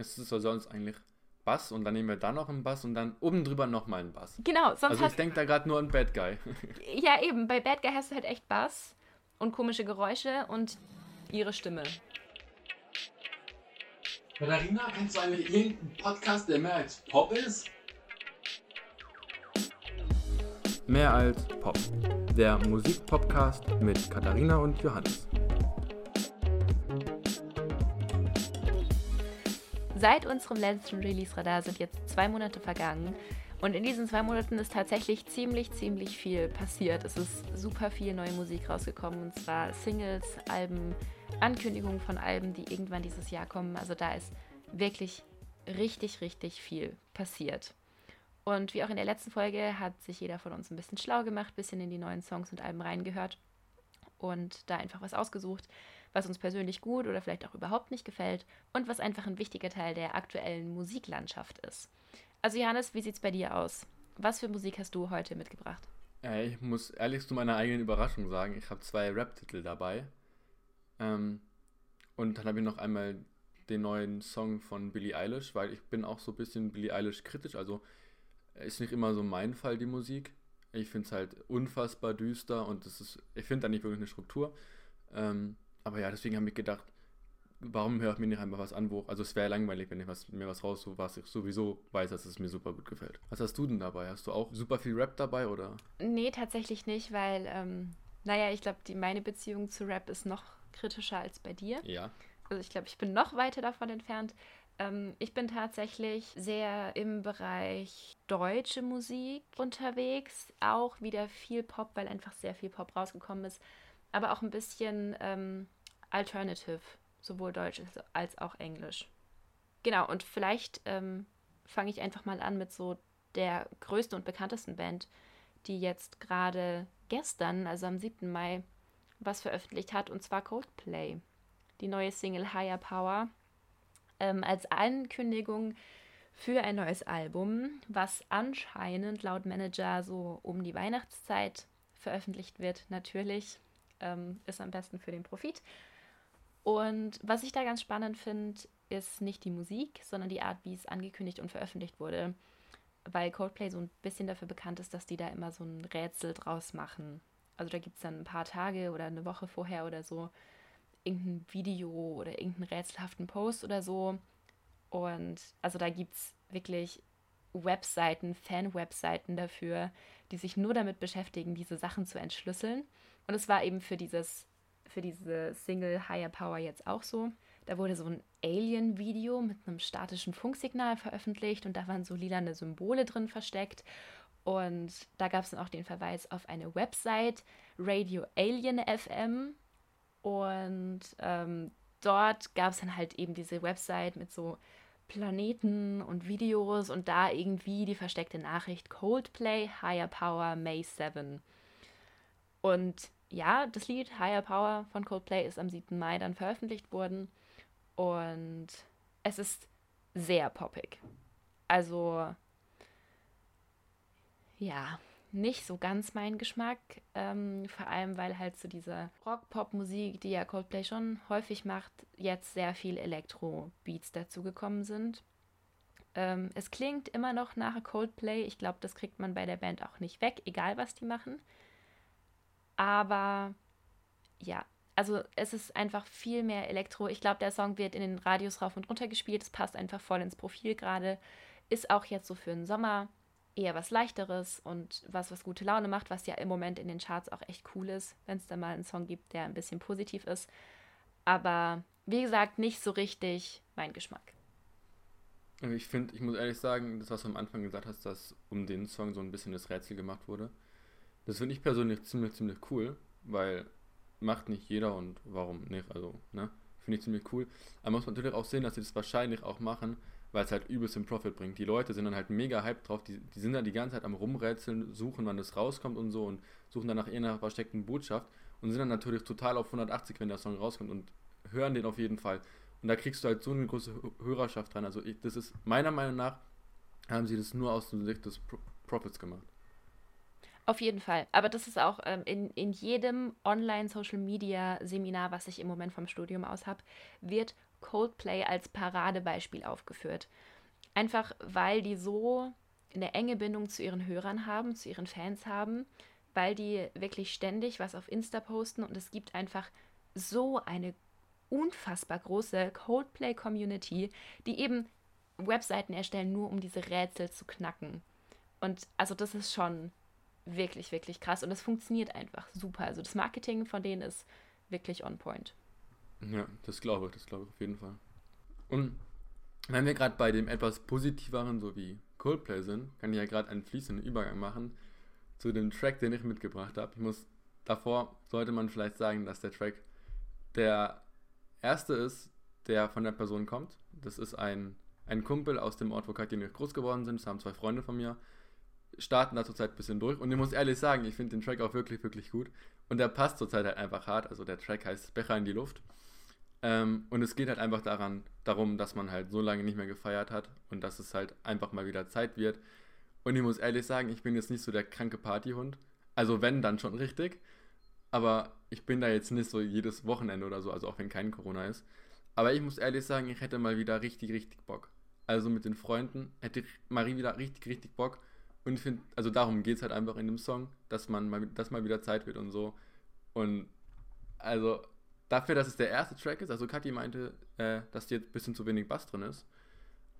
Es ist ja sonst eigentlich Bass und dann nehmen wir da noch einen Bass und dann oben drüber nochmal einen Bass. Genau, sonst Also ich denke da gerade nur an Bad Guy. Ja, eben, bei Bad Guy hast du halt echt Bass und komische Geräusche und ihre Stimme. Katharina, kennst du eigentlich irgendeinen Podcast, der mehr als Pop ist? Mehr als Pop. Der Musikpodcast mit Katharina und Johannes. Seit unserem letzten Release-Radar sind jetzt zwei Monate vergangen. Und in diesen zwei Monaten ist tatsächlich ziemlich, ziemlich viel passiert. Es ist super viel neue Musik rausgekommen. Und zwar Singles, Alben, Ankündigungen von Alben, die irgendwann dieses Jahr kommen. Also da ist wirklich richtig, richtig viel passiert. Und wie auch in der letzten Folge hat sich jeder von uns ein bisschen schlau gemacht, ein bisschen in die neuen Songs und Alben reingehört und da einfach was ausgesucht, was uns persönlich gut oder vielleicht auch überhaupt nicht gefällt und was einfach ein wichtiger Teil der aktuellen Musiklandschaft ist. Also Johannes, wie sieht's bei dir aus? Was für Musik hast du heute mitgebracht? Äh, ich muss ehrlich zu meiner eigenen Überraschung sagen, ich habe zwei Rap-Titel dabei. Ähm, und dann habe ich noch einmal den neuen Song von Billie Eilish, weil ich bin auch so ein bisschen Billie Eilish kritisch. Also ist nicht immer so mein Fall, die Musik. Ich finde es halt unfassbar düster und das ist, ich finde da nicht wirklich eine Struktur. Ähm, aber ja, deswegen habe ich gedacht, warum höre ich mir nicht einfach was an, wo, also es wäre langweilig, wenn ich was, mir was raus, so was ich sowieso weiß, dass es mir super gut gefällt. Was hast du denn dabei? Hast du auch super viel Rap dabei oder? Nee, tatsächlich nicht, weil, ähm, naja, ich glaube, meine Beziehung zu Rap ist noch kritischer als bei dir. Ja. Also ich glaube, ich bin noch weiter davon entfernt. Ähm, ich bin tatsächlich sehr im Bereich deutsche Musik unterwegs. Auch wieder viel Pop, weil einfach sehr viel Pop rausgekommen ist. Aber auch ein bisschen ähm, Alternative, sowohl Deutsch als- auch Englisch. Genau, und vielleicht ähm, fange ich einfach mal an mit so der größten und bekanntesten Band, die jetzt gerade gestern, also am 7. Mai, was veröffentlicht hat, und zwar Coldplay. Die neue Single Higher Power ähm, als Ankündigung für ein neues Album, was anscheinend laut Manager so um die Weihnachtszeit veröffentlicht wird. Natürlich ähm, ist am besten für den Profit. Und was ich da ganz spannend finde, ist nicht die Musik, sondern die Art, wie es angekündigt und veröffentlicht wurde. Weil Coldplay so ein bisschen dafür bekannt ist, dass die da immer so ein Rätsel draus machen. Also da gibt es dann ein paar Tage oder eine Woche vorher oder so irgendein Video oder irgendeinen rätselhaften Post oder so. Und also da gibt es wirklich Webseiten, Fan-Webseiten dafür, die sich nur damit beschäftigen, diese Sachen zu entschlüsseln. Und es war eben für dieses, für diese Single Higher Power jetzt auch so. Da wurde so ein Alien-Video mit einem statischen Funksignal veröffentlicht und da waren so lilane Symbole drin versteckt. Und da gab es dann auch den Verweis auf eine Website, Radio Alien FM. Und ähm, dort gab es dann halt eben diese Website mit so Planeten und Videos und da irgendwie die versteckte Nachricht Coldplay Higher Power May 7. Und ja, das Lied Higher Power von Coldplay ist am 7. Mai dann veröffentlicht worden und es ist sehr poppig. Also ja, nicht so ganz mein Geschmack. Ähm, vor allem, weil halt so diese Rock-Pop-Musik, die ja Coldplay schon häufig macht, jetzt sehr viel Elektro-Beats dazugekommen sind. Ähm, es klingt immer noch nach Coldplay. Ich glaube, das kriegt man bei der Band auch nicht weg, egal was die machen. Aber ja, also es ist einfach viel mehr Elektro. Ich glaube, der Song wird in den Radios rauf und runter gespielt. Es passt einfach voll ins Profil gerade. Ist auch jetzt so für den Sommer eher was leichteres und was, was gute Laune macht, was ja im Moment in den Charts auch echt cool ist, wenn es da mal einen Song gibt, der ein bisschen positiv ist. Aber wie gesagt, nicht so richtig mein Geschmack. Ich finde, ich muss ehrlich sagen, das, was du am Anfang gesagt hast, dass um den Song so ein bisschen das Rätsel gemacht wurde, das finde ich persönlich ziemlich, ziemlich cool, weil macht nicht jeder und warum nicht, also, ne? Finde ich ziemlich cool. Aber muss man natürlich auch sehen, dass sie das wahrscheinlich auch machen, weil es halt übelst den Profit bringt. Die Leute sind dann halt mega hyped drauf, die, die sind dann die ganze Zeit am Rumrätseln, suchen, wann das rauskommt und so und suchen dann nach irgendeiner versteckten Botschaft und sind dann natürlich total auf 180, wenn der Song rauskommt und hören den auf jeden Fall. Und da kriegst du halt so eine große Hö- Hörerschaft dran. Also ich, das ist meiner Meinung nach, haben sie das nur aus der Sicht des Pro Profits gemacht. Auf jeden Fall. Aber das ist auch ähm, in, in jedem Online-Social-Media-Seminar, was ich im Moment vom Studium aus habe, wird Coldplay als Paradebeispiel aufgeführt. Einfach weil die so eine enge Bindung zu ihren Hörern haben, zu ihren Fans haben, weil die wirklich ständig was auf Insta posten und es gibt einfach so eine unfassbar große Coldplay-Community, die eben Webseiten erstellen, nur um diese Rätsel zu knacken. Und also das ist schon wirklich, wirklich krass und es funktioniert einfach super. Also das Marketing von denen ist wirklich on point. Ja, das glaube ich, das glaube ich auf jeden Fall. Und wenn wir gerade bei dem etwas positiveren, so wie Coldplay sind, kann ich ja gerade einen fließenden Übergang machen zu dem Track, den ich mitgebracht habe. Ich muss davor sollte man vielleicht sagen, dass der Track der erste ist, der von der Person kommt. Das ist ein, ein Kumpel aus dem Ort, wo Katja und ich groß geworden sind. Das haben zwei Freunde von mir. Starten da zurzeit ein bisschen durch. Und ich muss ehrlich sagen, ich finde den Track auch wirklich, wirklich gut. Und der passt zurzeit halt einfach hart. Also der Track heißt Becher in die Luft. Ähm, und es geht halt einfach daran, darum, dass man halt so lange nicht mehr gefeiert hat und dass es halt einfach mal wieder Zeit wird. Und ich muss ehrlich sagen, ich bin jetzt nicht so der kranke Partyhund. Also wenn, dann schon richtig. Aber ich bin da jetzt nicht so jedes Wochenende oder so, also auch wenn kein Corona ist. Aber ich muss ehrlich sagen, ich hätte mal wieder richtig, richtig Bock. Also mit den Freunden hätte mal wieder richtig, richtig Bock. Und ich finde, also darum geht es halt einfach in dem Song, dass man mal, dass mal wieder Zeit wird und so. Und also dafür, dass es der erste Track ist, also Kathi meinte, äh, dass jetzt ein bisschen zu wenig Bass drin ist.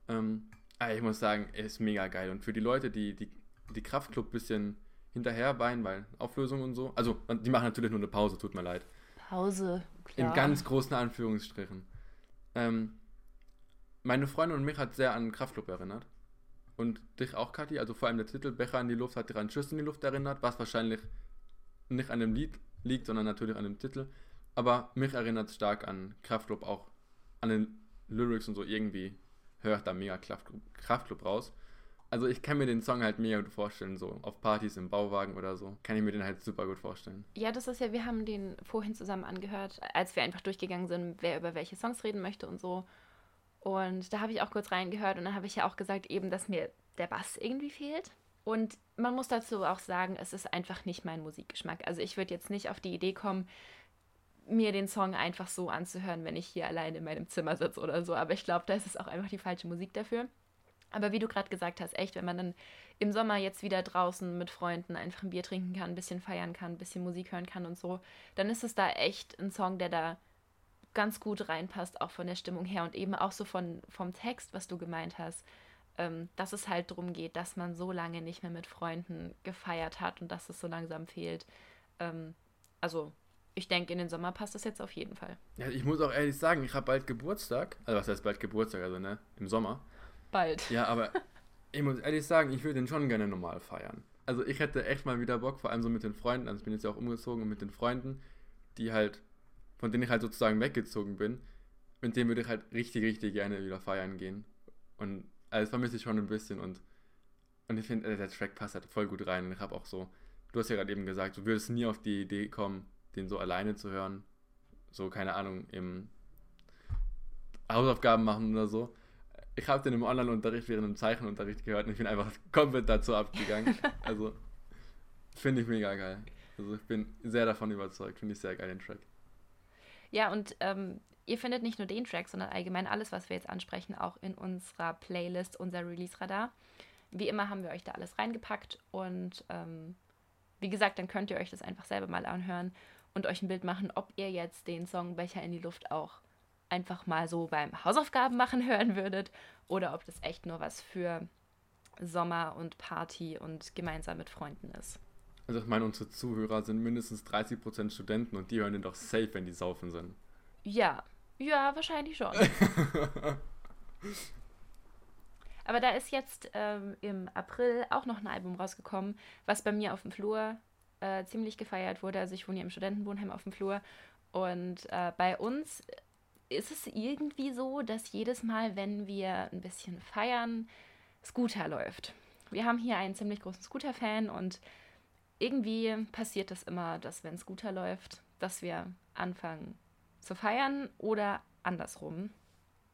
Ähm, aber ich muss sagen, er ist mega geil. Und für die Leute, die die, die Kraftclub ein bisschen hinterher weinen, weil Auflösung und so. Also, die machen natürlich nur eine Pause, tut mir leid. Pause, klar. In ganz großen Anführungsstrichen. Ähm, meine Freundin und mich hat sehr an Kraftclub erinnert. Und dich auch, Kathi. Also vor allem der Titel Becher in die Luft hat dich an Schuss in die Luft erinnert, was wahrscheinlich nicht an dem Lied liegt, sondern natürlich an dem Titel. Aber mich erinnert es stark an Kraftclub, auch an den Lyrics und so. Irgendwie hört da mega Kraftclub, Kraftclub raus. Also ich kann mir den Song halt mega gut vorstellen, so auf Partys im Bauwagen oder so. Kann ich mir den halt super gut vorstellen. Ja, das ist ja, wir haben den vorhin zusammen angehört, als wir einfach durchgegangen sind, wer über welche Songs reden möchte und so. Und da habe ich auch kurz reingehört und dann habe ich ja auch gesagt, eben, dass mir der Bass irgendwie fehlt. Und man muss dazu auch sagen, es ist einfach nicht mein Musikgeschmack. Also ich würde jetzt nicht auf die Idee kommen, mir den Song einfach so anzuhören, wenn ich hier allein in meinem Zimmer sitze oder so. Aber ich glaube, da ist es auch einfach die falsche Musik dafür. Aber wie du gerade gesagt hast, echt, wenn man dann im Sommer jetzt wieder draußen mit Freunden einfach ein Bier trinken kann, ein bisschen feiern kann, ein bisschen Musik hören kann und so, dann ist es da echt ein Song, der da ganz gut reinpasst, auch von der Stimmung her und eben auch so von, vom Text, was du gemeint hast, ähm, dass es halt darum geht, dass man so lange nicht mehr mit Freunden gefeiert hat und dass es so langsam fehlt. Ähm, also ich denke, in den Sommer passt das jetzt auf jeden Fall. Ja, ich muss auch ehrlich sagen, ich habe bald Geburtstag. Also was heißt bald Geburtstag, also ne, im Sommer bald. Ja, aber ich muss ehrlich sagen, ich würde den schon gerne normal feiern. Also ich hätte echt mal wieder Bock, vor allem so mit den Freunden, also ich bin jetzt ja auch umgezogen und mit den Freunden, die halt, von denen ich halt sozusagen weggezogen bin, mit denen würde ich halt richtig, richtig gerne wieder feiern gehen. Und also das vermisse ich schon ein bisschen und, und ich finde, äh, der Track passt halt voll gut rein und ich habe auch so, du hast ja gerade eben gesagt, du würdest nie auf die Idee kommen, den so alleine zu hören. So, keine Ahnung, im Hausaufgaben machen oder so ich habe den im Online-Unterricht während dem Zeichenunterricht gehört und ich bin einfach komplett dazu abgegangen. Also finde ich mega geil. Also ich bin sehr davon überzeugt, finde ich sehr geil den Track. Ja, und ähm, ihr findet nicht nur den Track, sondern allgemein alles, was wir jetzt ansprechen, auch in unserer Playlist, unser Release-Radar. Wie immer haben wir euch da alles reingepackt und ähm, wie gesagt, dann könnt ihr euch das einfach selber mal anhören und euch ein Bild machen, ob ihr jetzt den Song Becher in die Luft auch einfach mal so beim Hausaufgaben machen hören würdet oder ob das echt nur was für Sommer und Party und gemeinsam mit Freunden ist. Also ich meine, unsere Zuhörer sind mindestens 30% Studenten und die hören den doch safe, wenn die saufen sind. Ja, ja, wahrscheinlich schon. Aber da ist jetzt ähm, im April auch noch ein Album rausgekommen, was bei mir auf dem Flur äh, ziemlich gefeiert wurde. Also ich wohne hier im Studentenwohnheim auf dem Flur. Und äh, bei uns ist es irgendwie so, dass jedes Mal, wenn wir ein bisschen feiern, Scooter läuft. Wir haben hier einen ziemlich großen Scooter-Fan und irgendwie passiert es das immer, dass wenn Scooter läuft, dass wir anfangen zu feiern oder andersrum.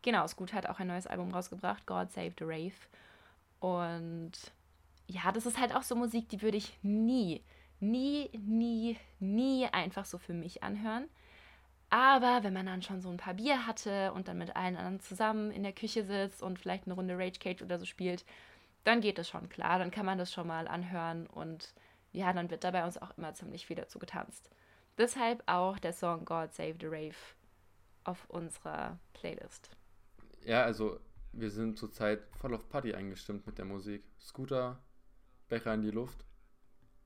Genau, Scooter hat auch ein neues Album rausgebracht, God Save the Rave. Und ja, das ist halt auch so Musik, die würde ich nie, nie, nie, nie einfach so für mich anhören. Aber wenn man dann schon so ein paar Bier hatte und dann mit allen anderen zusammen in der Küche sitzt und vielleicht eine Runde Rage Cage oder so spielt, dann geht es schon klar. Dann kann man das schon mal anhören und ja, dann wird da bei uns auch immer ziemlich viel dazu getanzt. Deshalb auch der Song God Save the Rave auf unserer Playlist. Ja, also wir sind zurzeit voll auf Party eingestimmt mit der Musik. Scooter, Becher in die Luft.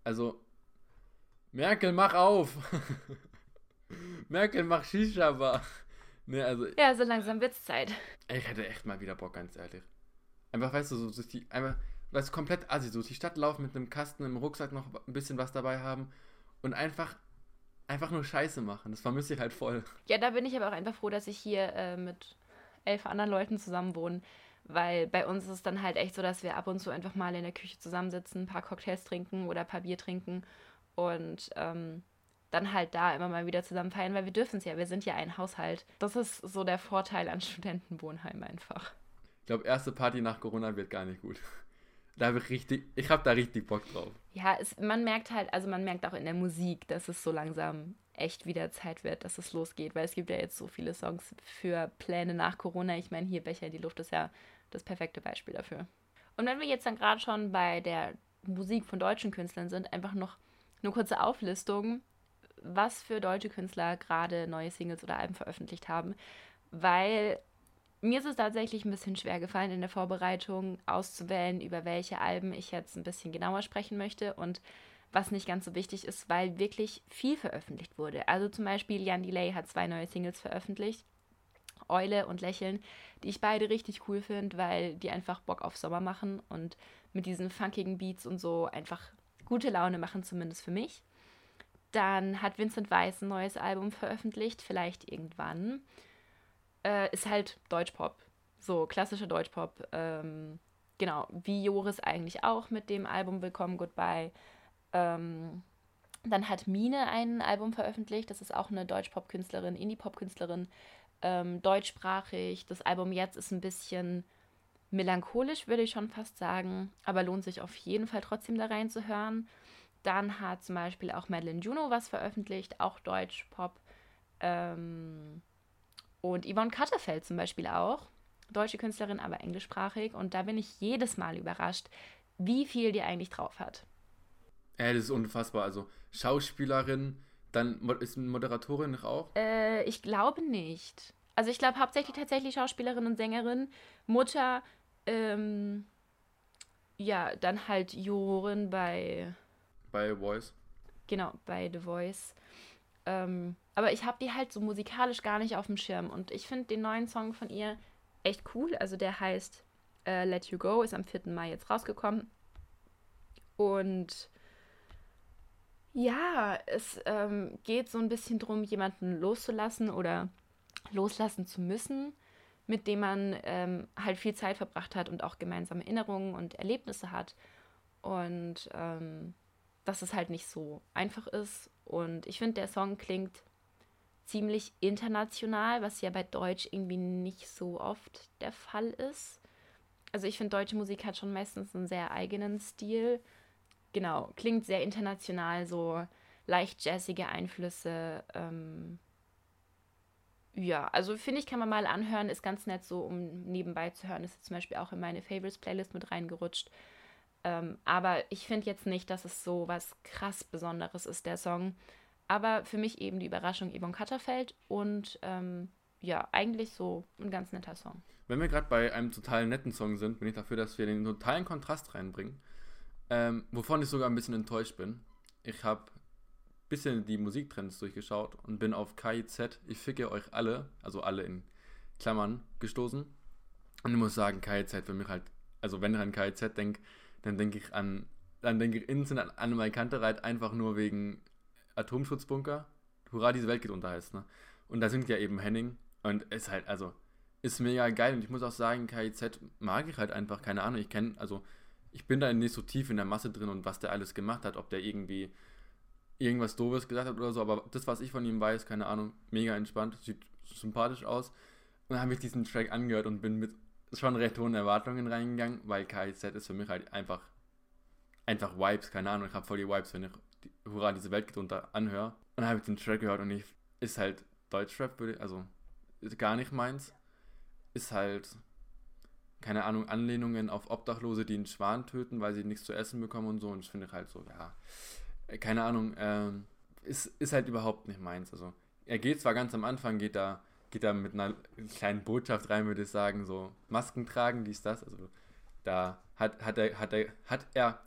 Also, Merkel, mach auf! Merkel, mach Shisha-Bar! Ne, also, Ja, so langsam wird's Zeit. ich hätte echt mal wieder Bock, ganz ehrlich. Einfach, weißt du, so durch die, einfach, du, komplett assi, so durch die Stadt laufen mit einem Kasten im Rucksack noch ein bisschen was dabei haben und einfach, einfach nur Scheiße machen. Das vermisse ich halt voll. Ja, da bin ich aber auch einfach froh, dass ich hier äh, mit elf anderen Leuten zusammen wohne. Weil bei uns ist es dann halt echt so, dass wir ab und zu einfach mal in der Küche zusammensitzen, ein paar Cocktails trinken oder ein paar Bier trinken und ähm, dann halt da immer mal wieder zusammen feiern, weil wir dürfen es ja, wir sind ja ein Haushalt. Das ist so der Vorteil an Studentenwohnheim einfach. Ich glaube, erste Party nach Corona wird gar nicht gut. Da habe ich richtig, ich habe da richtig Bock drauf. Ja, es, man merkt halt, also man merkt auch in der Musik, dass es so langsam echt wieder Zeit wird, dass es losgeht, weil es gibt ja jetzt so viele Songs für Pläne nach Corona. Ich meine, hier Becher in die Luft ist ja das perfekte Beispiel dafür. Und wenn wir jetzt dann gerade schon bei der Musik von deutschen Künstlern sind, einfach noch eine kurze Auflistung, was für deutsche Künstler gerade neue Singles oder Alben veröffentlicht haben, weil mir ist es tatsächlich ein bisschen schwer gefallen in der Vorbereitung auszuwählen, über welche Alben ich jetzt ein bisschen genauer sprechen möchte und was nicht ganz so wichtig ist, weil wirklich viel veröffentlicht wurde. Also zum Beispiel Jan Delay hat zwei neue Singles veröffentlicht, Eule und Lächeln, die ich beide richtig cool finde, weil die einfach Bock auf Sommer machen und mit diesen funkigen Beats und so einfach gute Laune machen, zumindest für mich. Dann hat Vincent Weiss ein neues Album veröffentlicht, vielleicht irgendwann äh, ist halt Deutschpop. So, klassischer Deutschpop. Ähm, genau, wie Joris eigentlich auch mit dem Album Willkommen Goodbye. Ähm, dann hat Mine ein Album veröffentlicht. Das ist auch eine Deutschpop-Künstlerin, Indie-Pop-Künstlerin, ähm, deutschsprachig. Das Album jetzt ist ein bisschen melancholisch, würde ich schon fast sagen, aber lohnt sich auf jeden Fall trotzdem da reinzuhören. Dann hat zum Beispiel auch Madeline Juno was veröffentlicht, auch Deutschpop. Ähm, und Yvonne Katterfeld zum Beispiel auch. Deutsche Künstlerin, aber englischsprachig. Und da bin ich jedes Mal überrascht, wie viel die eigentlich drauf hat. Ey, das ist unfassbar. Also, Schauspielerin, dann ist Moderatorin auch. Äh, ich glaube nicht. Also ich glaube hauptsächlich tatsächlich Schauspielerin und Sängerin. Mutter, ähm, ja, dann halt Jorin bei, bei Voice. genau, bei The Voice. Ähm, aber ich habe die halt so musikalisch gar nicht auf dem Schirm. Und ich finde den neuen Song von ihr echt cool. Also der heißt äh, Let You Go, ist am 4. Mai jetzt rausgekommen. Und ja, es ähm, geht so ein bisschen darum, jemanden loszulassen oder loslassen zu müssen, mit dem man ähm, halt viel Zeit verbracht hat und auch gemeinsame Erinnerungen und Erlebnisse hat. Und ähm, dass es halt nicht so einfach ist. Und ich finde, der Song klingt ziemlich international, was ja bei Deutsch irgendwie nicht so oft der Fall ist. Also ich finde, deutsche Musik hat schon meistens einen sehr eigenen Stil. Genau, klingt sehr international, so leicht jazzige Einflüsse. Ähm, ja, also finde ich, kann man mal anhören, ist ganz nett so, um nebenbei zu hören. Ist zum Beispiel auch in meine Favorites-Playlist mit reingerutscht. Ähm, aber ich finde jetzt nicht, dass es so was krass Besonderes ist, der Song. Aber für mich eben die Überraschung Yvonne Katterfeld und ähm, ja, eigentlich so ein ganz netter Song. Wenn wir gerade bei einem total netten Song sind, bin ich dafür, dass wir den totalen Kontrast reinbringen. Ähm, wovon ich sogar ein bisschen enttäuscht bin. Ich habe ein bisschen die Musiktrends durchgeschaut und bin auf KIZ, ich ficke euch alle, also alle in Klammern, gestoßen. Und ich muss sagen, KIZ für mich halt, also wenn ich an KIZ denke, dann denke ich an, dann denke ich instant an Annemai Kantereit einfach nur wegen Atomschutzbunker. Hurra, diese Welt geht unter heißt, ne? Und da singt ja eben Henning und ist halt, also, ist mega geil und ich muss auch sagen, KIZ mag ich halt einfach, keine Ahnung, ich kenne, also, ich bin da nicht so tief in der Masse drin und was der alles gemacht hat, ob der irgendwie irgendwas Doofes gesagt hat oder so, aber das, was ich von ihm weiß, keine Ahnung, mega entspannt, sieht sympathisch aus. Und dann habe ich diesen Track angehört und bin mit schon recht hohen Erwartungen reingegangen, weil KIZ ist für mich halt einfach, einfach Vibes, keine Ahnung, ich habe voll die Vibes, wenn ich die, Hurra, diese Welt geht unter anhöre. Und dann habe ich den Track gehört und ich, ist halt Deutschrap also gar nicht meins. Ist halt, keine Ahnung, Anlehnungen auf Obdachlose, die einen Schwan töten, weil sie nichts zu essen bekommen und so. Und ich finde halt so, ja, keine Ahnung, ähm, ist, ist halt überhaupt nicht meins. Also er geht zwar ganz am Anfang, geht da, geht da mit einer kleinen Botschaft rein, würde ich sagen, so Masken tragen, dies, das. Also da hat, hat, er, hat, er, hat er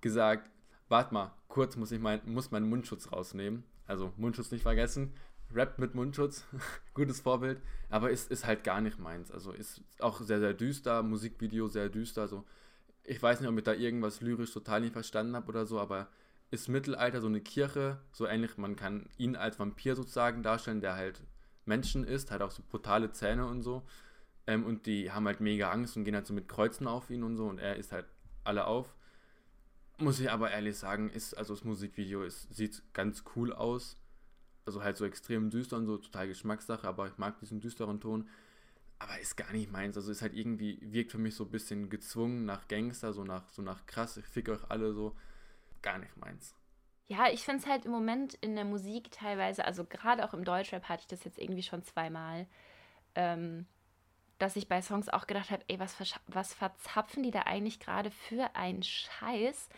gesagt, warte mal, kurz muss ich mein, muss meinen Mundschutz rausnehmen. Also Mundschutz nicht vergessen. Rappt mit Mundschutz, gutes Vorbild, aber ist, ist halt gar nicht meins. Also ist auch sehr, sehr düster, Musikvideo sehr düster. So. Ich weiß nicht, ob ich da irgendwas lyrisch total nicht verstanden habe oder so, aber ist Mittelalter so eine Kirche, so ähnlich, man kann ihn als Vampir sozusagen darstellen, der halt Menschen ist, hat auch so brutale Zähne und so. Ähm, und die haben halt mega Angst und gehen halt so mit Kreuzen auf ihn und so und er ist halt alle auf. Muss ich aber ehrlich sagen, ist, also das Musikvideo ist, sieht ganz cool aus. Also halt so extrem düster und so, total Geschmackssache, aber ich mag diesen düsteren Ton. Aber ist gar nicht meins. Also ist halt irgendwie, wirkt für mich so ein bisschen gezwungen nach Gangster, so nach, so nach krass, ich fick euch alle so. Gar nicht meins. Ja, ich finde es halt im Moment in der Musik teilweise, also gerade auch im Deutschrap hatte ich das jetzt irgendwie schon zweimal, ähm, dass ich bei Songs auch gedacht habe, ey, was, was verzapfen die da eigentlich gerade für einen Scheiß?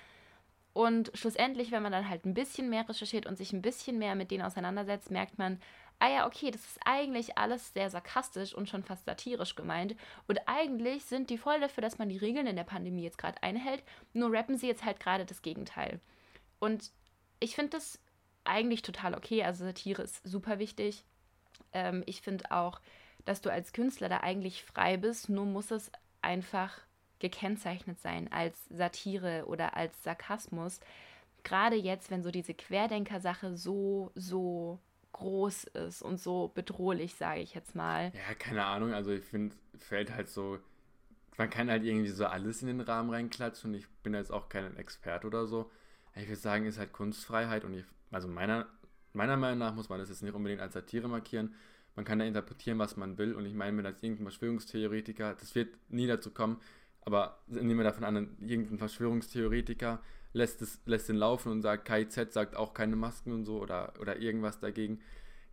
Und schlussendlich, wenn man dann halt ein bisschen mehr recherchiert und sich ein bisschen mehr mit denen auseinandersetzt, merkt man, ah ja, okay, das ist eigentlich alles sehr sarkastisch und schon fast satirisch gemeint. Und eigentlich sind die voll dafür, dass man die Regeln in der Pandemie jetzt gerade einhält, nur rappen sie jetzt halt gerade das Gegenteil. Und ich finde das eigentlich total okay. Also Satire ist super wichtig. Ähm, ich finde auch, dass du als Künstler da eigentlich frei bist, nur muss es einfach gekennzeichnet sein als Satire oder als Sarkasmus. Gerade jetzt, wenn so diese Querdenker-Sache so, so groß ist und so bedrohlich, sage ich jetzt mal. Ja, keine Ahnung. Also ich finde, fällt halt so, man kann halt irgendwie so alles in den Rahmen reinklatschen ich bin jetzt auch kein Experte oder so. Ich würde sagen, ist halt Kunstfreiheit und ich, also meiner, meiner Meinung nach muss man das jetzt nicht unbedingt als Satire markieren. Man kann da interpretieren, was man will und ich meine, wenn als irgendein Verschwörungstheoretiker, das wird nie dazu kommen, aber nehmen wir davon an, irgendein Verschwörungstheoretiker lässt, es, lässt den laufen und sagt, KIZ sagt auch keine Masken und so oder, oder irgendwas dagegen.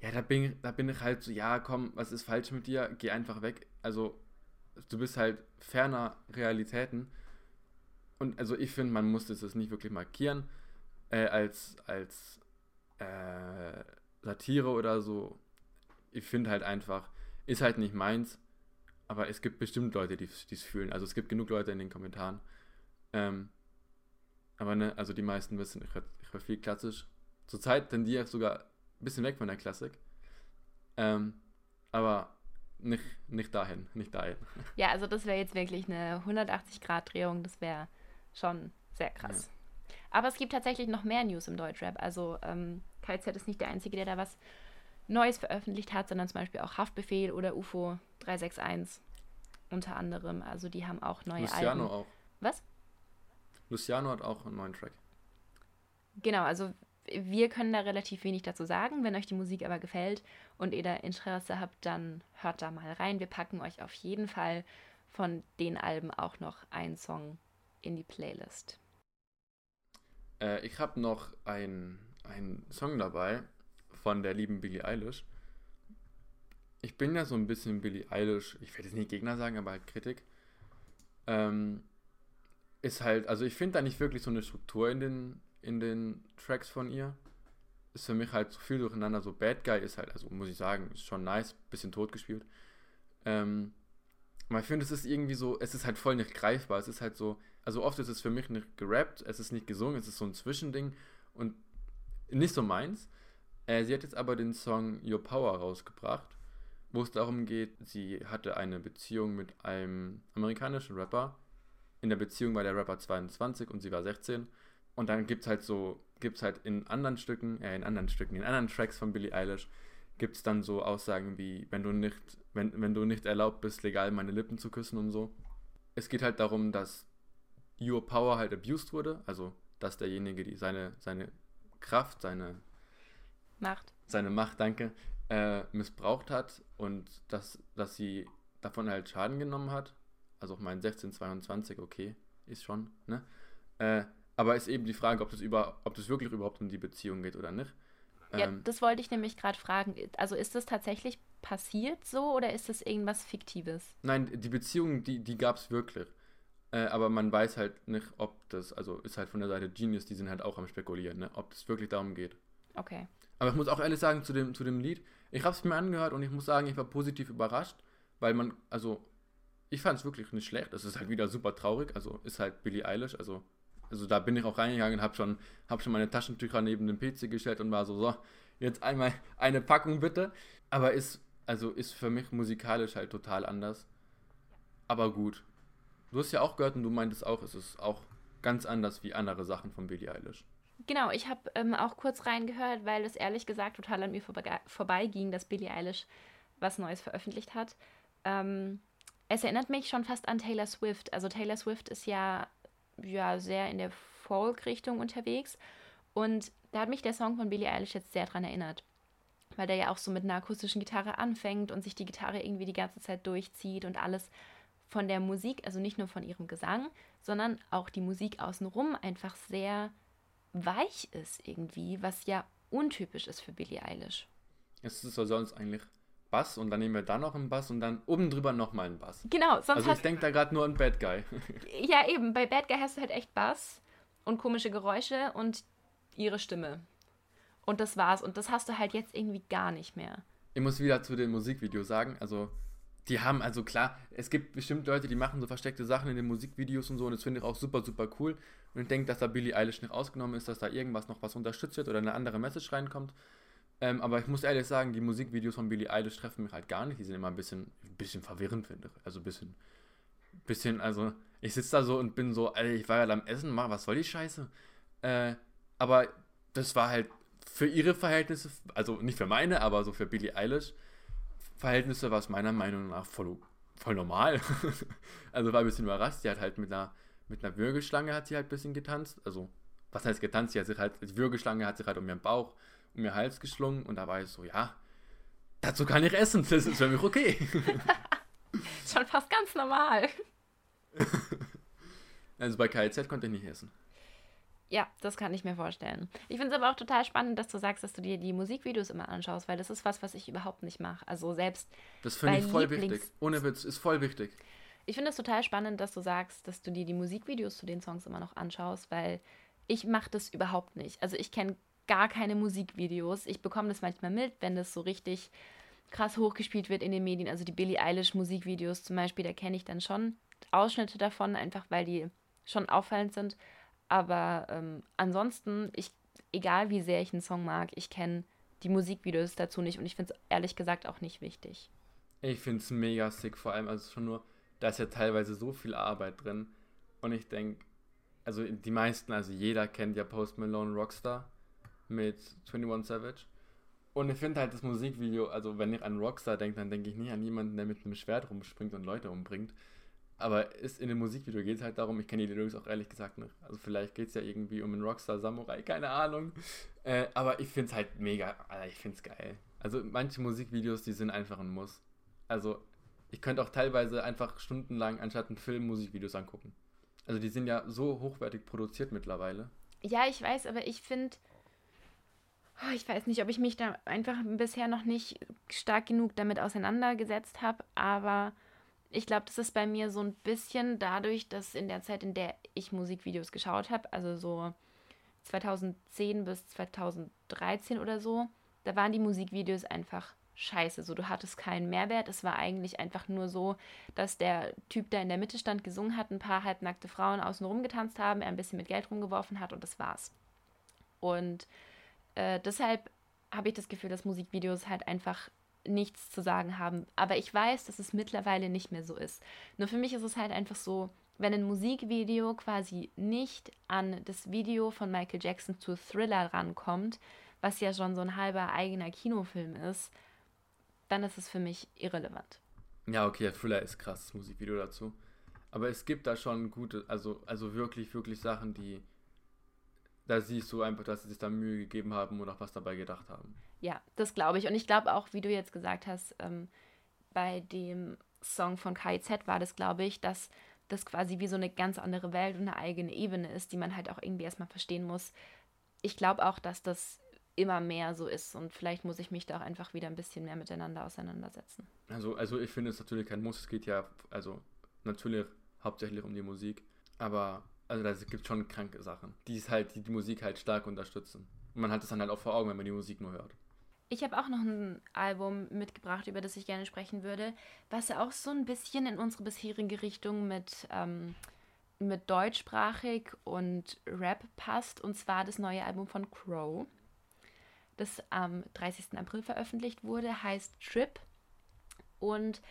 Ja, da bin, da bin ich halt so, ja, komm, was ist falsch mit dir? Geh einfach weg. Also, du bist halt ferner Realitäten. Und also ich finde, man muss das nicht wirklich markieren äh, als, als äh, Satire oder so. Ich finde halt einfach, ist halt nicht meins. Aber es gibt bestimmt Leute, die es fühlen. Also es gibt genug Leute in den Kommentaren. Ähm, aber ne, also die meisten wissen, ich höre viel klassisch. Zurzeit tendiere ich sogar ein bisschen weg von der Klassik. Ähm, aber nicht, nicht dahin, nicht dahin. Ja, also das wäre jetzt wirklich eine 180-Grad-Drehung. Das wäre schon sehr krass. Ja. Aber es gibt tatsächlich noch mehr News im Deutschrap. Also ähm, KZ ist nicht der Einzige, der da was Neues veröffentlicht hat, sondern zum Beispiel auch Haftbefehl oder UFO 361 unter anderem. Also die haben auch neue Luciano Alben. auch. Was? Luciano hat auch einen neuen Track. Genau, also wir können da relativ wenig dazu sagen. Wenn euch die Musik aber gefällt und ihr da Interesse habt, dann hört da mal rein. Wir packen euch auf jeden Fall von den Alben auch noch einen Song in die Playlist. Äh, ich habe noch einen Song dabei, von der lieben Billie Eilish. Ich bin ja so ein bisschen Billie Eilish, ich werde jetzt nicht Gegner sagen, aber halt Kritik. Ähm, ist halt, also ich finde da nicht wirklich so eine Struktur in den, in den Tracks von ihr. Ist für mich halt so viel durcheinander. So Bad Guy ist halt, also muss ich sagen, ist schon nice, bisschen tot gespielt. Ähm, aber ich finde, es ist irgendwie so, es ist halt voll nicht greifbar. Es ist halt so, also oft ist es für mich nicht gerappt, es ist nicht gesungen, es ist so ein Zwischending und nicht so meins. Äh, sie hat jetzt aber den Song Your Power rausgebracht, wo es darum geht, sie hatte eine Beziehung mit einem amerikanischen Rapper. In der Beziehung war der Rapper 22 und sie war 16. Und dann gibt es halt so, gibt es halt in anderen Stücken, äh, in anderen Stücken, in anderen Tracks von Billie Eilish, gibt es dann so Aussagen wie, wenn du nicht, wenn, wenn du nicht erlaubt bist, legal meine Lippen zu küssen und so. Es geht halt darum, dass Your Power halt abused wurde, also dass derjenige, die seine, seine Kraft, seine Macht. Seine Macht, danke, äh, missbraucht hat und dass, dass sie davon halt Schaden genommen hat. Also auch mein 1622, okay, ist schon, ne? Äh, aber ist eben die Frage, ob das, über, ob das wirklich überhaupt um die Beziehung geht oder nicht. Ja, Ähm, das wollte ich nämlich gerade fragen. Also ist das tatsächlich passiert so oder ist das irgendwas Fiktives? Nein, die Beziehung, die, die gab es wirklich. Äh, aber man weiß halt nicht, ob das, also ist halt von der Seite Genius, die sind halt auch am Spekulieren, ne? ob es wirklich darum geht. Okay. Aber ich muss auch ehrlich sagen, zu dem, zu dem Lied, ich habe es mir angehört und ich muss sagen, ich war positiv überrascht, weil man, also, ich fand es wirklich nicht schlecht. Es ist halt wieder super traurig, also ist halt Billie Eilish, also, also da bin ich auch reingegangen und habe schon, hab schon meine Taschentücher neben den PC gestellt und war so, so, jetzt einmal eine Packung bitte. Aber ist, also ist für mich musikalisch halt total anders. Aber gut. Du hast ja auch gehört und du meintest auch, es ist auch ganz anders wie andere Sachen von Billie Eilish. Genau, ich habe ähm, auch kurz reingehört, weil es ehrlich gesagt total an mir vorbe vorbeiging, dass Billie Eilish was Neues veröffentlicht hat. Ähm, es erinnert mich schon fast an Taylor Swift. Also Taylor Swift ist ja, ja sehr in der Folk-Richtung unterwegs. Und da hat mich der Song von Billie Eilish jetzt sehr dran erinnert. Weil der ja auch so mit einer akustischen Gitarre anfängt und sich die Gitarre irgendwie die ganze Zeit durchzieht und alles von der Musik, also nicht nur von ihrem Gesang, sondern auch die Musik außenrum einfach sehr weich ist irgendwie, was ja untypisch ist für Billie Eilish. Es ist ja sonst eigentlich Bass und dann nehmen wir da noch einen Bass und dann oben drüber nochmal einen Bass. Genau, sonst Also ich denke da gerade nur an Bad Guy. ja eben, bei Bad Guy hast du halt echt Bass und komische Geräusche und ihre Stimme. Und das war's. Und das hast du halt jetzt irgendwie gar nicht mehr. Ich muss wieder zu dem Musikvideo sagen, also die haben, also klar, es gibt bestimmt Leute, die machen so versteckte Sachen in den Musikvideos und so und das finde ich auch super, super cool. Und ich denke, dass da Billie Eilish nicht ausgenommen ist, dass da irgendwas noch was unterstützt wird oder eine andere Message reinkommt. Ähm, aber ich muss ehrlich sagen, die Musikvideos von Billie Eilish treffen mich halt gar nicht. Die sind immer ein bisschen, ein bisschen verwirrend, finde ich. Also ein bisschen, bisschen, also ich sitze da so und bin so, ey, ich war ja am Essen, mach, was soll die Scheiße? Äh, aber das war halt für ihre Verhältnisse, also nicht für meine, aber so für Billie Eilish Verhältnisse war es meiner Meinung nach voll, voll normal. also war ein bisschen überrascht. Sie hat halt mit einer, mit einer Würgeschlange hat sie halt ein bisschen getanzt. Also, was heißt getanzt? Sie hat sich halt, die Würgeschlange hat sich halt um ihren Bauch, um ihren Hals geschlungen und da war ich so, ja, dazu kann ich essen, das ist für mich okay. Schon fast ganz normal. also bei KZ konnte ich nicht essen. Ja, das kann ich mir vorstellen. Ich finde es aber auch total spannend, dass du sagst, dass du dir die Musikvideos immer anschaust, weil das ist was, was ich überhaupt nicht mache. Also selbst Das finde ich voll Lieblings- wichtig. Ohne Witz, ist voll wichtig. Ich finde es total spannend, dass du sagst, dass du dir die Musikvideos zu den Songs immer noch anschaust, weil ich mache das überhaupt nicht. Also ich kenne gar keine Musikvideos. Ich bekomme das manchmal mit, wenn das so richtig krass hochgespielt wird in den Medien. Also die Billie Eilish Musikvideos zum Beispiel, da kenne ich dann schon Ausschnitte davon, einfach weil die schon auffallend sind. Aber ähm, ansonsten, ich, egal wie sehr ich einen Song mag, ich kenne die Musikvideos dazu nicht und ich finde es ehrlich gesagt auch nicht wichtig. Ich finde es mega sick, vor allem, also schon nur, da ist ja teilweise so viel Arbeit drin. Und ich denke, also die meisten, also jeder kennt ja Post Malone Rockstar mit 21 Savage. Und ich finde halt das Musikvideo, also wenn ich an Rockstar denke, dann denke ich nicht an jemanden, der mit einem Schwert rumspringt und Leute umbringt. Aber ist in dem Musikvideo geht es halt darum, ich kenne die Lyrics auch ehrlich gesagt nicht. Also vielleicht geht es ja irgendwie um einen Rockstar Samurai, keine Ahnung. Äh, aber ich finde es halt mega, Alter, ich finde es geil. Also manche Musikvideos, die sind einfach ein Muss. Also ich könnte auch teilweise einfach stundenlang anstatt einen Film Musikvideos angucken. Also die sind ja so hochwertig produziert mittlerweile. Ja, ich weiß, aber ich finde, oh, ich weiß nicht, ob ich mich da einfach bisher noch nicht stark genug damit auseinandergesetzt habe, aber ich glaube, das ist bei mir so ein bisschen dadurch, dass in der Zeit, in der ich Musikvideos geschaut habe, also so 2010 bis 2013 oder so, da waren die Musikvideos einfach scheiße. So, du hattest keinen Mehrwert. Es war eigentlich einfach nur so, dass der Typ, der in der Mitte stand, gesungen hat, ein paar halbnackte Frauen außen rum getanzt haben, er ein bisschen mit Geld rumgeworfen hat und das war's. Und äh, deshalb habe ich das Gefühl, dass Musikvideos halt einfach nichts zu sagen haben. Aber ich weiß, dass es mittlerweile nicht mehr so ist. Nur für mich ist es halt einfach so, wenn ein Musikvideo quasi nicht an das Video von Michael Jackson zu Thriller rankommt, was ja schon so ein halber eigener Kinofilm ist, dann ist es für mich irrelevant. Ja, okay, Thriller ist krass, das Musikvideo dazu. Aber es gibt da schon gute, also, also wirklich, wirklich Sachen, die. Da siehst du einfach, dass sie sich da Mühe gegeben haben und auch was dabei gedacht haben. Ja, das glaube ich. Und ich glaube auch, wie du jetzt gesagt hast, ähm, bei dem Song von KIZ war das, glaube ich, dass das quasi wie so eine ganz andere Welt und eine eigene Ebene ist, die man halt auch irgendwie erstmal verstehen muss. Ich glaube auch, dass das immer mehr so ist. Und vielleicht muss ich mich da auch einfach wieder ein bisschen mehr miteinander auseinandersetzen. Also, also ich finde es natürlich kein Muss. Es geht ja, also natürlich hauptsächlich um die Musik. Aber also da gibt schon kranke Sachen, die es halt, die die Musik halt stark unterstützen. Und man hat es dann halt auch vor Augen, wenn man die Musik nur hört. Ich habe auch noch ein Album mitgebracht, über das ich gerne sprechen würde, was auch so ein bisschen in unsere bisherige Richtung mit, ähm, mit deutschsprachig und Rap passt. Und zwar das neue Album von Crow, das am 30. April veröffentlicht wurde, heißt Trip. Und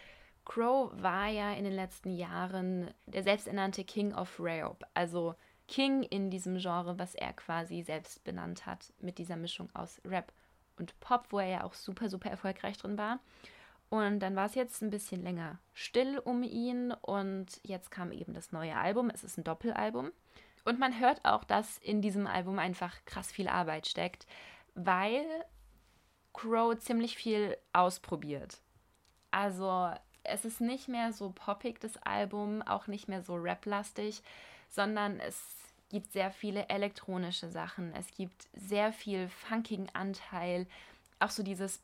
Crow war ja in den letzten Jahren der selbsternannte King of Rap, also King in diesem Genre, was er quasi selbst benannt hat, mit dieser Mischung aus Rap und Pop, wo er ja auch super, super erfolgreich drin war. Und dann war es jetzt ein bisschen länger still um ihn und jetzt kam eben das neue Album. Es ist ein Doppelalbum. Und man hört auch, dass in diesem Album einfach krass viel Arbeit steckt, weil Crow ziemlich viel ausprobiert. Also es ist nicht mehr so poppig, das Album, auch nicht mehr so rap-lastig, sondern es gibt sehr viele elektronische Sachen. Es gibt sehr viel funkigen Anteil. Auch so dieses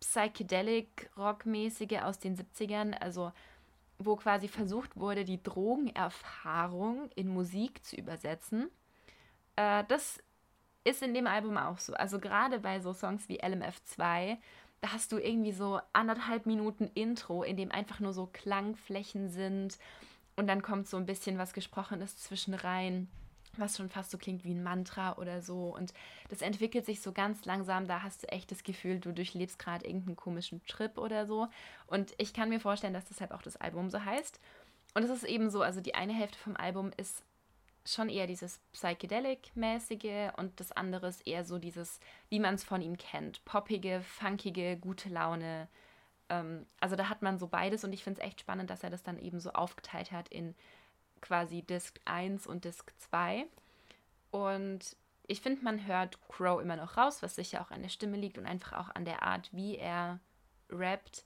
Psychedelic-Rock-mäßige aus den 70ern, also wo quasi versucht wurde, die Drogenerfahrung in Musik zu übersetzen. Äh, das ist in dem Album auch so. Also gerade bei so Songs wie LMF2, da hast du irgendwie so anderthalb Minuten Intro, in dem einfach nur so Klangflächen sind und dann kommt so ein bisschen was Gesprochenes zwischen rein, was schon fast so klingt wie ein Mantra oder so. Und das entwickelt sich so ganz langsam. Da hast du echt das Gefühl, du durchlebst gerade irgendeinen komischen Trip oder so. Und ich kann mir vorstellen, dass deshalb auch das Album so heißt. Und es ist eben so, also die eine Hälfte vom Album ist schon eher dieses Psychedelic-mäßige und das andere ist eher so dieses, wie man es von ihm kennt. Poppige, funkige, gute Laune, ähm, also da hat man so beides und ich finde es echt spannend, dass er das dann eben so aufgeteilt hat in quasi Disc 1 und Disc 2. Und ich finde, man hört Crow immer noch raus, was sicher auch an der Stimme liegt und einfach auch an der Art, wie er rappt.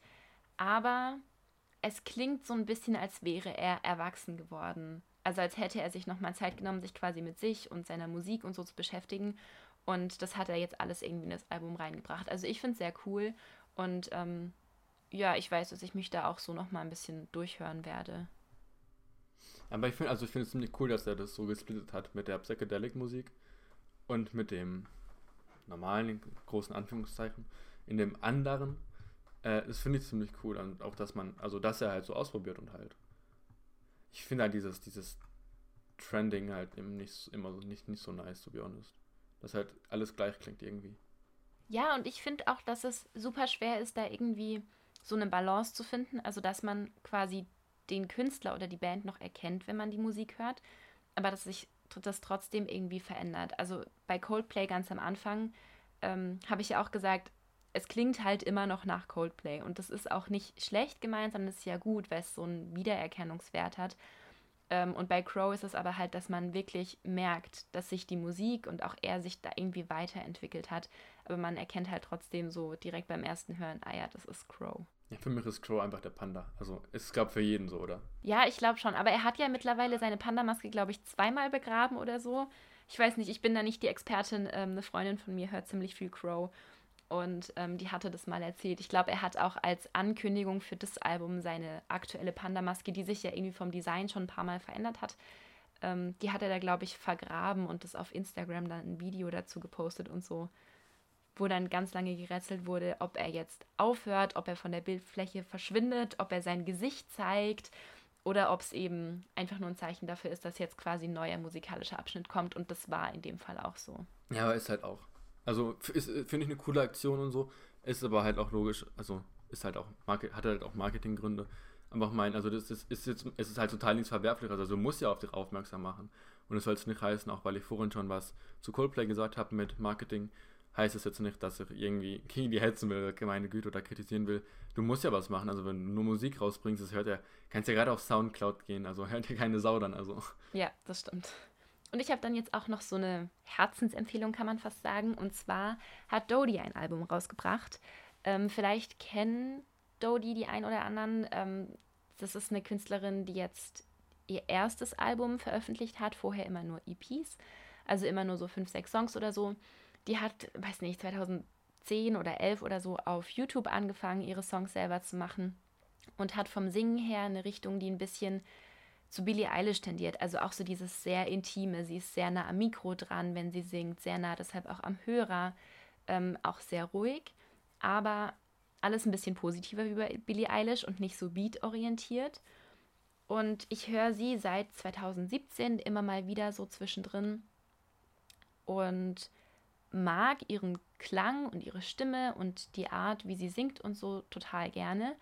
Aber es klingt so ein bisschen, als wäre er erwachsen geworden. Also als hätte er sich nochmal Zeit genommen, sich quasi mit sich und seiner Musik und so zu beschäftigen. Und das hat er jetzt alles irgendwie in das Album reingebracht. Also ich finde es sehr cool. Und ähm, ja, ich weiß, dass ich mich da auch so noch mal ein bisschen durchhören werde. Aber ich finde, also ich finde es ziemlich cool, dass er das so gesplittet hat mit der Psychedelic-Musik und mit dem normalen, großen Anführungszeichen, in dem anderen. Äh, das finde ich ziemlich cool. Und auch, dass man, also dass er halt so ausprobiert und halt. Ich finde halt dieses, dieses Trending halt nicht immer so nicht, nicht so nice, to be honest. Dass halt alles gleich klingt irgendwie. Ja, und ich finde auch, dass es super schwer ist, da irgendwie so eine Balance zu finden, also dass man quasi den Künstler oder die Band noch erkennt, wenn man die Musik hört, aber dass sich das trotzdem irgendwie verändert. Also bei Coldplay ganz am Anfang ähm, habe ich ja auch gesagt, es klingt halt immer noch nach Coldplay und das ist auch nicht schlecht gemeint, sondern es ist ja gut, weil es so einen Wiedererkennungswert hat. Ähm, und bei Crow ist es aber halt, dass man wirklich merkt, dass sich die Musik und auch er sich da irgendwie weiterentwickelt hat. Aber man erkennt halt trotzdem so direkt beim ersten Hören, ah ja, das ist Crow. Ja, für mich ist Crow einfach der Panda. Also ist, glaube für jeden so, oder? Ja, ich glaube schon. Aber er hat ja mittlerweile seine Panda-Maske, glaube ich, zweimal begraben oder so. Ich weiß nicht, ich bin da nicht die Expertin. Ähm, eine Freundin von mir hört ziemlich viel Crow. Und ähm, die hatte das mal erzählt. Ich glaube, er hat auch als Ankündigung für das Album seine aktuelle Panda-Maske, die sich ja irgendwie vom Design schon ein paar Mal verändert hat, ähm, die hat er da, glaube ich, vergraben und das auf Instagram dann ein Video dazu gepostet und so wo dann ganz lange gerätselt wurde, ob er jetzt aufhört, ob er von der Bildfläche verschwindet, ob er sein Gesicht zeigt oder ob es eben einfach nur ein Zeichen dafür ist, dass jetzt quasi ein neuer musikalischer Abschnitt kommt und das war in dem Fall auch so. Ja, aber ist halt auch. Also finde ich eine coole Aktion und so, ist aber halt auch logisch, also ist halt auch hat halt auch Marketinggründe. Aber ich meine, also das ist, ist jetzt, es ist halt total nichts Verwerfliches, also du musst ja auf dich aufmerksam machen. Und es soll es nicht heißen, auch weil ich vorhin schon was zu Coldplay gesagt habe mit Marketing, heißt es jetzt nicht, dass ich irgendwie gegen die hetzen will, meine Güte, oder kritisieren will. Du musst ja was machen. Also wenn du nur Musik rausbringst, das hört ja, kannst ja gerade auf Soundcloud gehen, also hört ja keine Sau dann. Also. Ja, das stimmt. Und ich habe dann jetzt auch noch so eine Herzensempfehlung, kann man fast sagen. Und zwar hat Dodie ein Album rausgebracht. Ähm, vielleicht kennen Dodie die ein oder anderen. Ähm, das ist eine Künstlerin, die jetzt ihr erstes Album veröffentlicht hat, vorher immer nur EPs, also immer nur so fünf, sechs Songs oder so. die hat, weiß nicht, 2010 oder 11 oder so auf YouTube angefangen, ihre Songs selber zu machen und hat vom Singen her eine Richtung, die ein bisschen zu Billie Eilish tendiert. Also auch so dieses sehr intime. Sie ist sehr nah am Mikro dran, wenn sie singt, sehr nah deshalb auch am Hörer, ähm, auch sehr ruhig, aber alles ein bisschen positiver bei Billie Eilish und nicht so beat-orientiert. Und ich höre sie seit 2017 immer mal wieder so zwischendrin und mag ihren Klang und ihre Stimme und die Art, wie sie singt und so total gerne.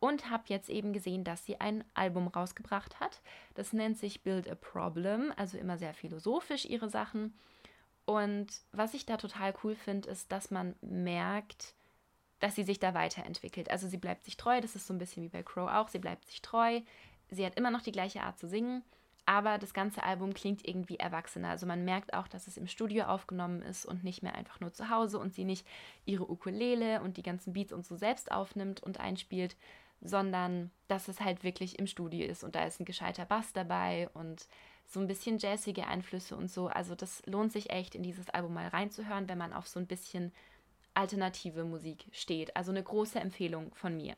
Und habe jetzt eben gesehen, dass sie ein Album rausgebracht hat. Das nennt sich Build a Problem, also immer sehr philosophisch ihre Sachen. Und was ich da total cool finde, ist, dass man merkt, dass sie sich da weiterentwickelt. Also sie bleibt sich treu, das ist so ein bisschen wie bei Crow auch, sie bleibt sich treu, sie hat immer noch die gleiche Art zu singen, aber das ganze Album klingt irgendwie erwachsener. Also man merkt auch, dass es im Studio aufgenommen ist und nicht mehr einfach nur zu Hause und sie nicht ihre Ukulele und die ganzen Beats und so selbst aufnimmt und einspielt, sondern dass es halt wirklich im Studio ist und da ist ein gescheiter Bass dabei und so ein bisschen jazzige Einflüsse und so. Also das lohnt sich echt, in dieses Album mal reinzuhören, wenn man auf so ein bisschen alternative Musik steht. Also eine große Empfehlung von mir.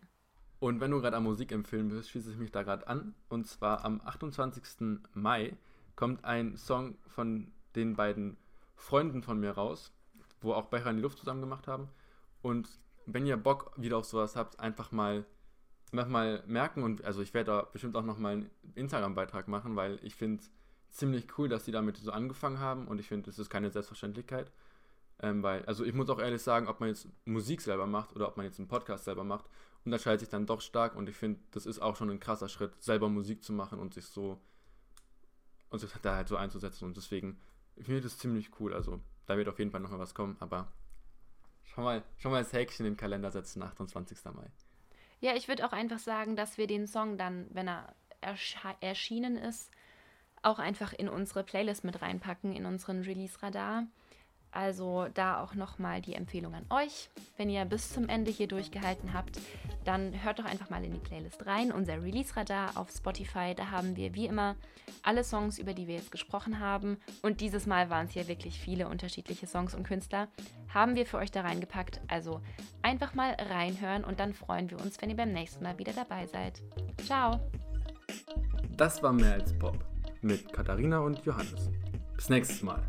Und wenn du gerade am Musik empfehlen willst, schließe ich mich da gerade an. Und zwar am 28. Mai kommt ein Song von den beiden Freunden von mir raus, wo auch Becher in die Luft zusammen gemacht haben. Und wenn ihr Bock wieder auf sowas habt, einfach mal, einfach mal merken und also ich werde da bestimmt auch nochmal einen Instagram-Beitrag machen, weil ich finde es ziemlich cool, dass die damit so angefangen haben und ich finde, es ist keine Selbstverständlichkeit. Ähm, weil, also ich muss auch ehrlich sagen, ob man jetzt Musik selber macht oder ob man jetzt einen Podcast selber macht, unterscheidet sich dann doch stark und ich finde, das ist auch schon ein krasser Schritt, selber Musik zu machen und sich so und sich da halt so einzusetzen und deswegen ich finde das ziemlich cool, also da wird auf jeden Fall noch mal was kommen, aber schon mal, schon mal das Häkchen im Kalender setzen, 28. Mai. Ja, ich würde auch einfach sagen, dass wir den Song dann, wenn er erschienen ist, auch einfach in unsere Playlist mit reinpacken, in unseren Release-Radar. Also da auch nochmal die Empfehlung an euch. Wenn ihr bis zum Ende hier durchgehalten habt, dann hört doch einfach mal in die Playlist rein. Unser Release-Radar auf Spotify, da haben wir wie immer alle Songs, über die wir jetzt gesprochen haben. Und dieses Mal waren es ja wirklich viele unterschiedliche Songs und Künstler. Haben wir für euch da reingepackt. Also einfach mal reinhören und dann freuen wir uns, wenn ihr beim nächsten Mal wieder dabei seid. Ciao! Das war mehr als Pop mit Katharina und Johannes. Bis nächstes Mal.